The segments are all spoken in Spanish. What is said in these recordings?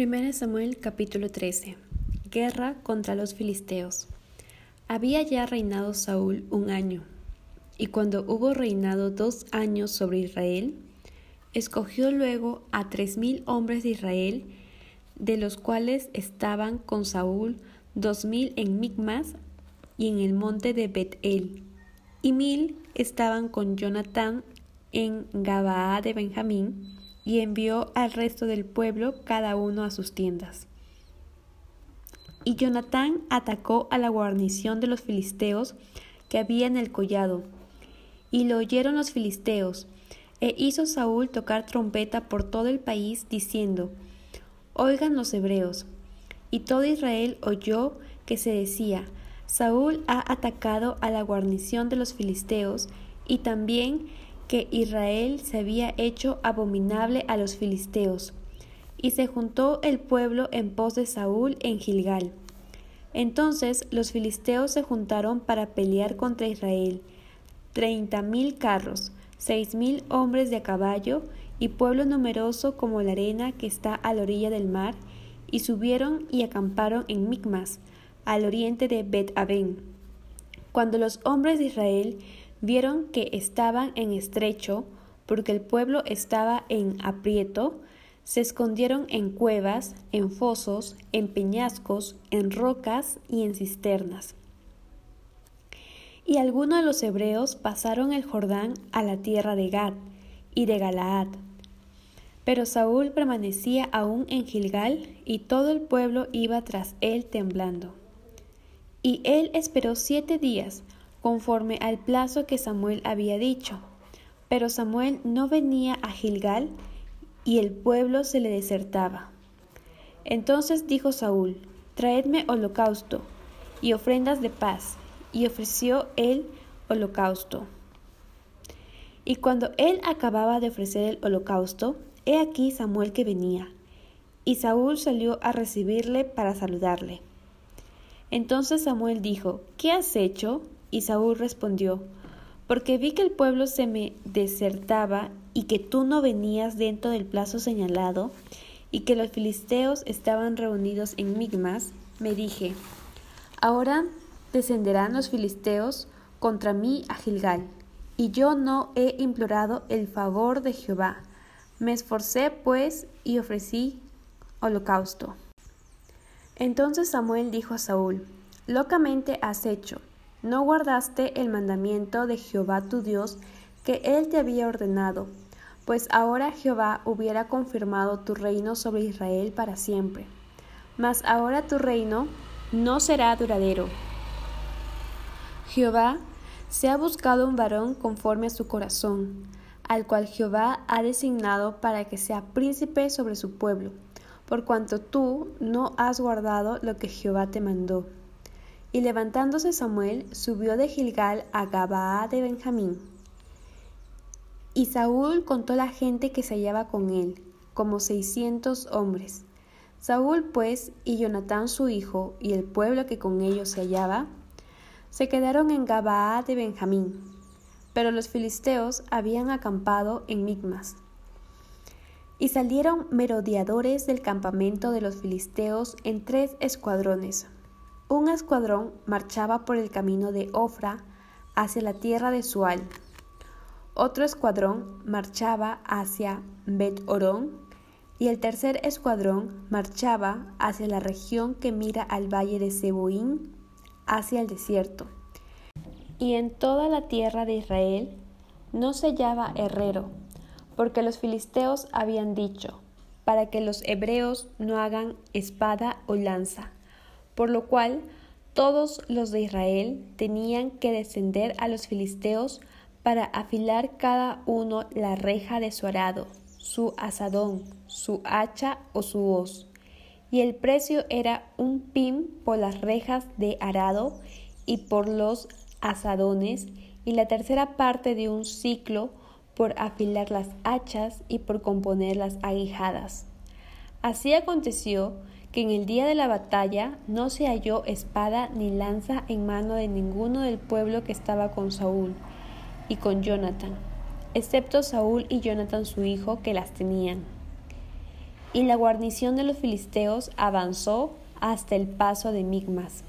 1 Samuel capítulo 13 Guerra contra los filisteos. Había ya reinado Saúl un año, y cuando hubo reinado dos años sobre Israel, escogió luego a tres mil hombres de Israel, de los cuales estaban con Saúl dos mil en Micmas y en el monte de Bet-El, y mil estaban con Jonatán en Gabaa de Benjamín, y envió al resto del pueblo cada uno a sus tiendas. Y Jonatán atacó a la guarnición de los filisteos que había en el collado, y lo oyeron los filisteos, e hizo Saúl tocar trompeta por todo el país, diciendo, Oigan los hebreos. Y todo Israel oyó que se decía, Saúl ha atacado a la guarnición de los filisteos, y también que Israel se había hecho abominable a los filisteos. Y se juntó el pueblo en pos de Saúl en Gilgal. Entonces los filisteos se juntaron para pelear contra Israel. Treinta mil carros, seis mil hombres de a caballo, y pueblo numeroso como la arena que está a la orilla del mar, y subieron y acamparon en Micmas, al oriente de Bet-Aben. Cuando los hombres de Israel vieron que estaban en estrecho, porque el pueblo estaba en aprieto, se escondieron en cuevas, en fosos, en peñascos, en rocas y en cisternas. Y algunos de los hebreos pasaron el Jordán a la tierra de Gad y de Galaad. Pero Saúl permanecía aún en Gilgal y todo el pueblo iba tras él temblando. Y él esperó siete días, conforme al plazo que Samuel había dicho. Pero Samuel no venía a Gilgal y el pueblo se le desertaba. Entonces dijo Saúl, Traedme holocausto y ofrendas de paz, y ofreció él holocausto. Y cuando él acababa de ofrecer el holocausto, he aquí Samuel que venía, y Saúl salió a recibirle para saludarle. Entonces Samuel dijo, ¿Qué has hecho? Y Saúl respondió, porque vi que el pueblo se me desertaba y que tú no venías dentro del plazo señalado, y que los filisteos estaban reunidos en Migmas, me dije, ahora descenderán los filisteos contra mí a Gilgal, y yo no he implorado el favor de Jehová. Me esforcé pues y ofrecí holocausto. Entonces Samuel dijo a Saúl, Locamente has hecho, no guardaste el mandamiento de Jehová tu Dios que él te había ordenado, pues ahora Jehová hubiera confirmado tu reino sobre Israel para siempre. Mas ahora tu reino no será duradero. Jehová se ha buscado un varón conforme a su corazón, al cual Jehová ha designado para que sea príncipe sobre su pueblo, por cuanto tú no has guardado lo que Jehová te mandó. Y levantándose Samuel, subió de Gilgal a Gabaa de Benjamín. Y Saúl contó la gente que se hallaba con él, como seiscientos hombres. Saúl, pues, y Jonatán su hijo, y el pueblo que con ellos se hallaba, se quedaron en Gabaa de Benjamín. Pero los filisteos habían acampado en Micmas. Y salieron merodeadores del campamento de los filisteos en tres escuadrones, un escuadrón marchaba por el camino de Ofra hacia la tierra de Sual. Otro escuadrón marchaba hacia Bet Orón y el tercer escuadrón marchaba hacia la región que mira al valle de Seboín, hacia el desierto. Y en toda la tierra de Israel no se hallaba herrero, porque los filisteos habían dicho, para que los hebreos no hagan espada o lanza por lo cual todos los de Israel tenían que descender a los filisteos para afilar cada uno la reja de su arado, su asadón, su hacha o su hoz. Y el precio era un pim por las rejas de arado y por los asadones, y la tercera parte de un ciclo por afilar las hachas y por componer las aguijadas. Así aconteció que en el día de la batalla no se halló espada ni lanza en mano de ninguno del pueblo que estaba con Saúl y con Jonathan, excepto Saúl y Jonathan su hijo que las tenían. y la guarnición de los filisteos avanzó hasta el paso de Migmas.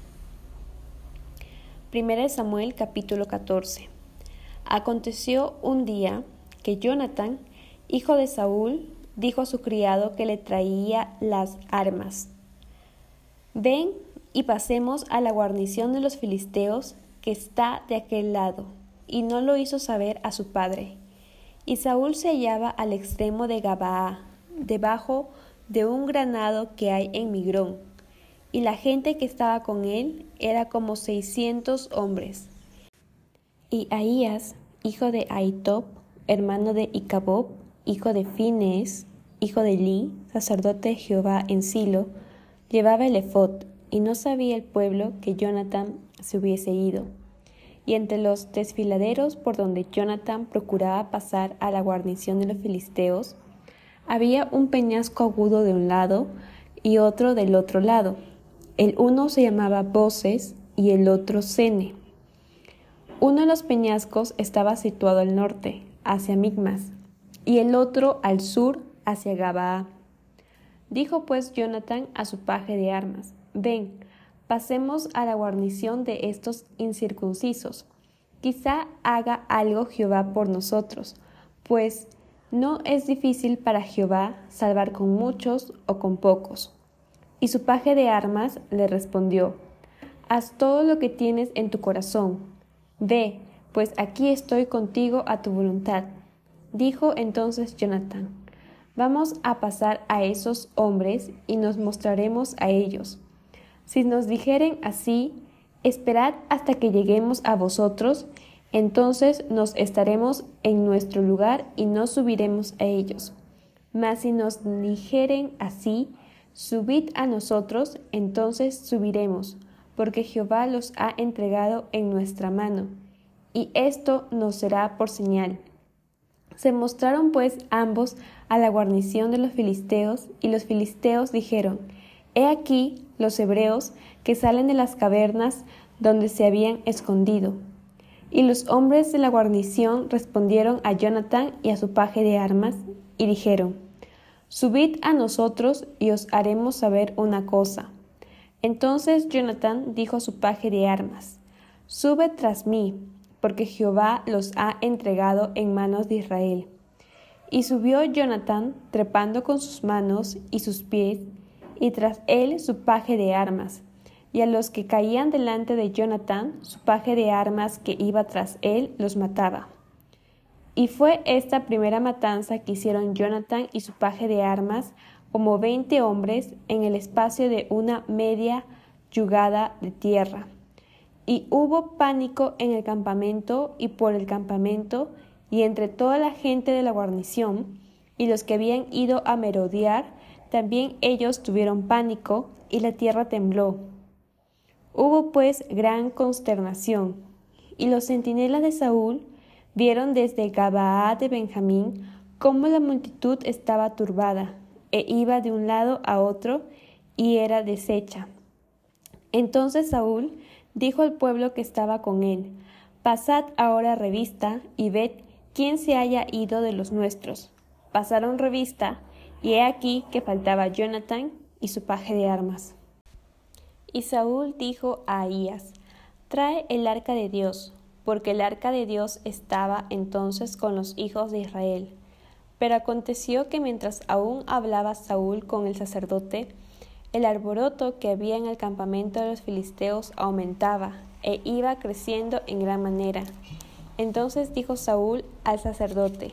1 Samuel capítulo 14. Aconteció un día que Jonathan, hijo de Saúl, dijo a su criado que le traía las armas. Ven y pasemos a la guarnición de los filisteos que está de aquel lado. Y no lo hizo saber a su padre. Y Saúl se hallaba al extremo de Gabaa, debajo de un granado que hay en Migrón, y la gente que estaba con él era como seiscientos hombres. Y Ahías, hijo de Aitop, hermano de Icabob, hijo de Fines, hijo de Li, sacerdote de Jehová en Silo, llevaba el efod, y no sabía el pueblo que Jonathan se hubiese ido. Y entre los desfiladeros por donde Jonathan procuraba pasar a la guarnición de los filisteos, había un peñasco agudo de un lado y otro del otro lado. El uno se llamaba Voces y el otro Sene. Uno de los peñascos estaba situado al norte, hacia Migmas, y el otro al sur, hacia Gabaa. Dijo pues Jonathan a su paje de armas, Ven, pasemos a la guarnición de estos incircuncisos. Quizá haga algo Jehová por nosotros, pues no es difícil para Jehová salvar con muchos o con pocos. Y su paje de armas le respondió, Haz todo lo que tienes en tu corazón. Ve, pues aquí estoy contigo a tu voluntad. Dijo entonces Jonathan, Vamos a pasar a esos hombres y nos mostraremos a ellos. Si nos dijeren así, esperad hasta que lleguemos a vosotros, entonces nos estaremos en nuestro lugar y no subiremos a ellos. Mas si nos dijeren así, subid a nosotros, entonces subiremos, porque Jehová los ha entregado en nuestra mano, y esto nos será por señal. Se mostraron pues ambos a la guarnición de los filisteos, y los filisteos dijeron, He aquí los hebreos que salen de las cavernas donde se habían escondido. Y los hombres de la guarnición respondieron a Jonathan y a su paje de armas, y dijeron, Subid a nosotros y os haremos saber una cosa. Entonces Jonathan dijo a su paje de armas, Sube tras mí, porque Jehová los ha entregado en manos de Israel. Y subió Jonathan, trepando con sus manos y sus pies, y tras él su paje de armas, y a los que caían delante de Jonathan, su paje de armas que iba tras él los mataba. Y fue esta primera matanza que hicieron Jonathan y su paje de armas, como veinte hombres, en el espacio de una media yugada de tierra. Y hubo pánico en el campamento y por el campamento, y entre toda la gente de la guarnición, y los que habían ido a merodear, también ellos tuvieron pánico y la tierra tembló. Hubo pues gran consternación, y los centinelas de Saúl vieron desde Gabaa de Benjamín cómo la multitud estaba turbada, e iba de un lado a otro, y era deshecha. Entonces Saúl dijo al pueblo que estaba con él, Pasad ahora revista y ved quién se haya ido de los nuestros. Pasaron revista y he aquí que faltaba Jonathan y su paje de armas. Y Saúl dijo a Ahías, Trae el arca de Dios, porque el arca de Dios estaba entonces con los hijos de Israel. Pero aconteció que mientras aún hablaba Saúl con el sacerdote, el arboroto que había en el campamento de los filisteos aumentaba e iba creciendo en gran manera. Entonces dijo Saúl al sacerdote,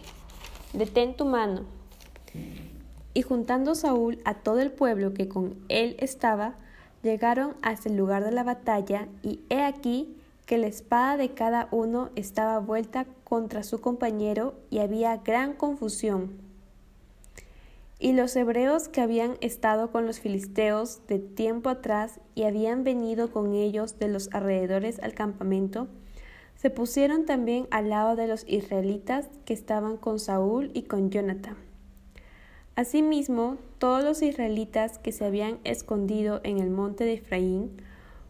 Detén tu mano. Y juntando Saúl a todo el pueblo que con él estaba, llegaron hasta el lugar de la batalla, y he aquí que la espada de cada uno estaba vuelta contra su compañero, y había gran confusión. Y los hebreos que habían estado con los filisteos de tiempo atrás y habían venido con ellos de los alrededores al campamento, se pusieron también al lado de los israelitas que estaban con Saúl y con Jonathan. Asimismo, todos los israelitas que se habían escondido en el monte de Efraín,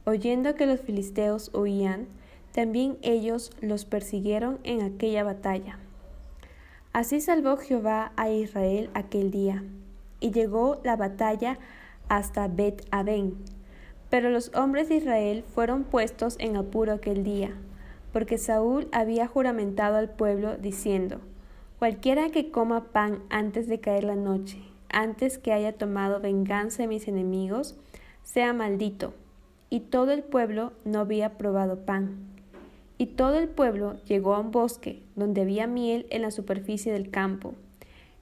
oyendo que los filisteos huían, también ellos los persiguieron en aquella batalla. Así salvó Jehová a Israel aquel día, y llegó la batalla hasta Bet Aben. Pero los hombres de Israel fueron puestos en apuro aquel día, porque Saúl había juramentado al pueblo diciendo, Cualquiera que coma pan antes de caer la noche, antes que haya tomado venganza de mis enemigos, sea maldito. Y todo el pueblo no había probado pan. Y todo el pueblo llegó a un bosque, donde había miel en la superficie del campo.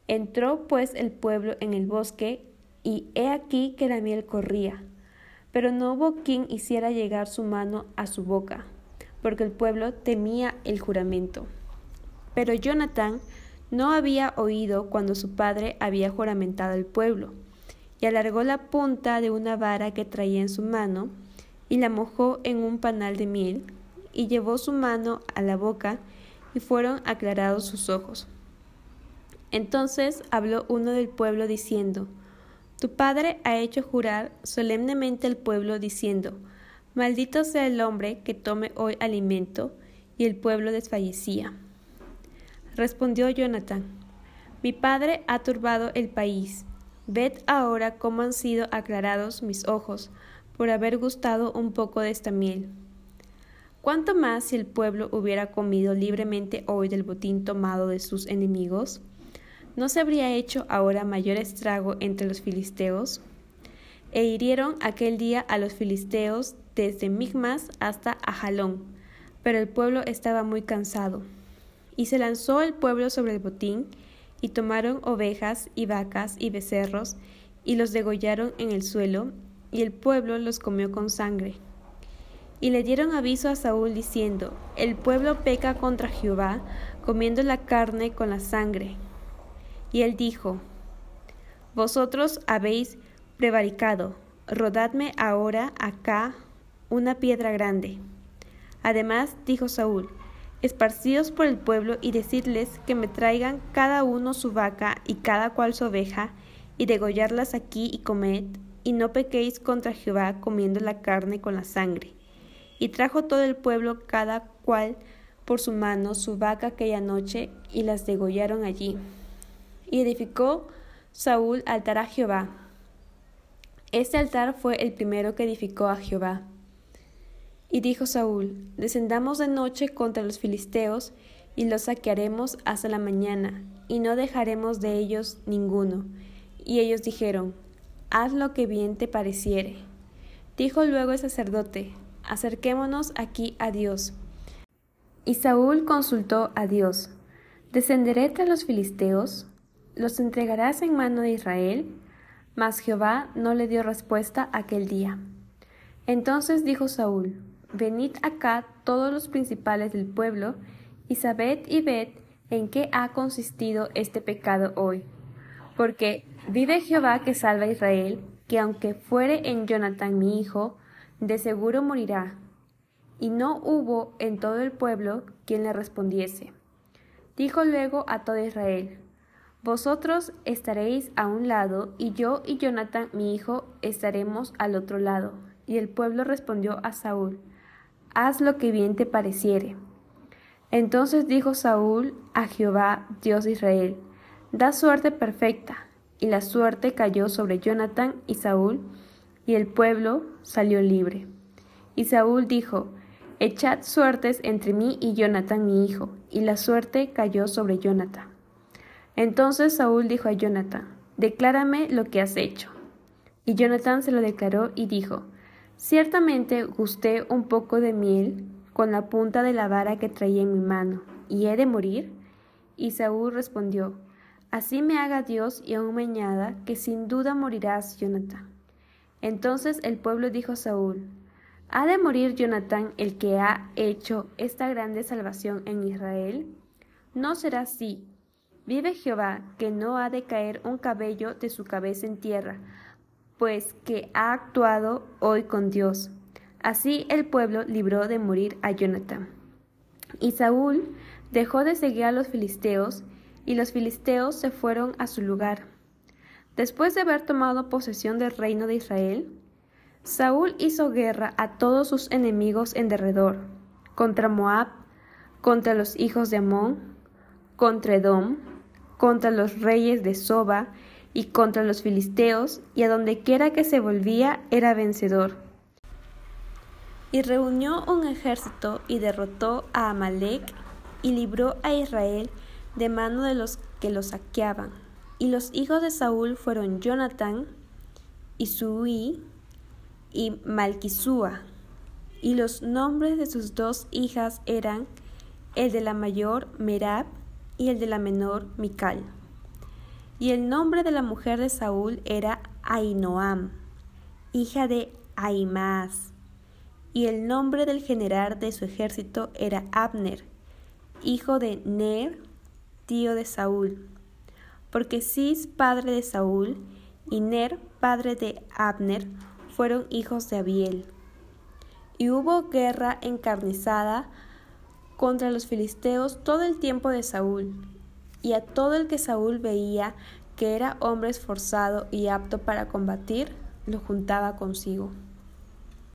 Entró pues el pueblo en el bosque, y he aquí que la miel corría. Pero no hubo quien hiciera llegar su mano a su boca, porque el pueblo temía el juramento. Pero Jonathan no había oído cuando su padre había juramentado al pueblo, y alargó la punta de una vara que traía en su mano, y la mojó en un panal de miel, y llevó su mano a la boca, y fueron aclarados sus ojos. Entonces habló uno del pueblo diciendo, Tu padre ha hecho jurar solemnemente al pueblo diciendo, Maldito sea el hombre que tome hoy alimento, y el pueblo desfallecía. Respondió Jonathan, Mi padre ha turbado el país. Ved ahora cómo han sido aclarados mis ojos por haber gustado un poco de esta miel. ¿Cuánto más si el pueblo hubiera comido libremente hoy del botín tomado de sus enemigos? ¿No se habría hecho ahora mayor estrago entre los filisteos? E hirieron aquel día a los filisteos desde Migmas hasta Ajalón, pero el pueblo estaba muy cansado. Y se lanzó el pueblo sobre el botín, y tomaron ovejas y vacas y becerros, y los degollaron en el suelo, y el pueblo los comió con sangre. Y le dieron aviso a Saúl diciendo, El pueblo peca contra Jehová, comiendo la carne con la sangre. Y él dijo, Vosotros habéis prevaricado, rodadme ahora acá una piedra grande. Además dijo Saúl, Esparcíos por el pueblo y decidles que me traigan cada uno su vaca y cada cual su oveja, y degollarlas aquí y comed, y no pequéis contra Jehová comiendo la carne con la sangre. Y trajo todo el pueblo cada cual por su mano su vaca aquella noche, y las degollaron allí. Y edificó Saúl altar a Jehová. Este altar fue el primero que edificó a Jehová. Y dijo Saúl, Descendamos de noche contra los filisteos, y los saquearemos hasta la mañana, y no dejaremos de ellos ninguno. Y ellos dijeron, haz lo que bien te pareciere. Dijo luego el sacerdote, acerquémonos aquí a Dios. Y Saúl consultó a Dios, ¿descenderé tras los filisteos? ¿Los entregarás en mano de Israel? Mas Jehová no le dio respuesta aquel día. Entonces dijo Saúl, Venid acá todos los principales del pueblo, y sabed y ved en qué ha consistido este pecado hoy. Porque Vive Jehová que salva a Israel, que aunque fuere en Jonathan mi hijo, de seguro morirá. Y no hubo en todo el pueblo quien le respondiese. Dijo luego a todo Israel, Vosotros estaréis a un lado, y yo y Jonathan mi hijo estaremos al otro lado. Y el pueblo respondió a Saúl, Haz lo que bien te pareciere. Entonces dijo Saúl a Jehová, Dios de Israel, Da suerte perfecta, y la suerte cayó sobre Jonathan y Saúl, y el pueblo salió libre. Y Saúl dijo, Echad suertes entre mí y Jonathan mi hijo, y la suerte cayó sobre Jonathan. Entonces Saúl dijo a Jonathan, Declárame lo que has hecho. Y Jonathan se lo declaró y dijo, Ciertamente gusté un poco de miel con la punta de la vara que traía en mi mano, y he de morir. Y Saúl respondió, Así me haga Dios y aún me añada que sin duda morirás, Jonathan. Entonces el pueblo dijo Saúl, ¿Ha de morir Jonathan el que ha hecho esta grande salvación en Israel? No será así. Vive Jehová, que no ha de caer un cabello de su cabeza en tierra, pues que ha actuado hoy con Dios. Así el pueblo libró de morir a Jonathan. Y Saúl dejó de seguir a los filisteos, y los filisteos se fueron a su lugar. Después de haber tomado posesión del reino de Israel, Saúl hizo guerra a todos sus enemigos en derredor, contra Moab, contra los hijos de Amón, contra Edom, contra los reyes de Soba y contra los filisteos, y a donde quiera que se volvía era vencedor. Y reunió un ejército y derrotó a Amalek y libró a Israel de mano de los que lo saqueaban. Y los hijos de Saúl fueron Jonatán, Isui y Malquisúa. Y los nombres de sus dos hijas eran el de la mayor Merab y el de la menor Mical. Y el nombre de la mujer de Saúl era Ainoam, hija de Ahimaas. Y el nombre del general de su ejército era Abner, hijo de Ner, tío de Saúl. Porque Cis, padre de Saúl, y Ner, padre de Abner, fueron hijos de Abiel. Y hubo guerra encarnizada contra los filisteos todo el tiempo de Saúl, y a todo el que Saúl veía que era hombre esforzado y apto para combatir, lo juntaba consigo.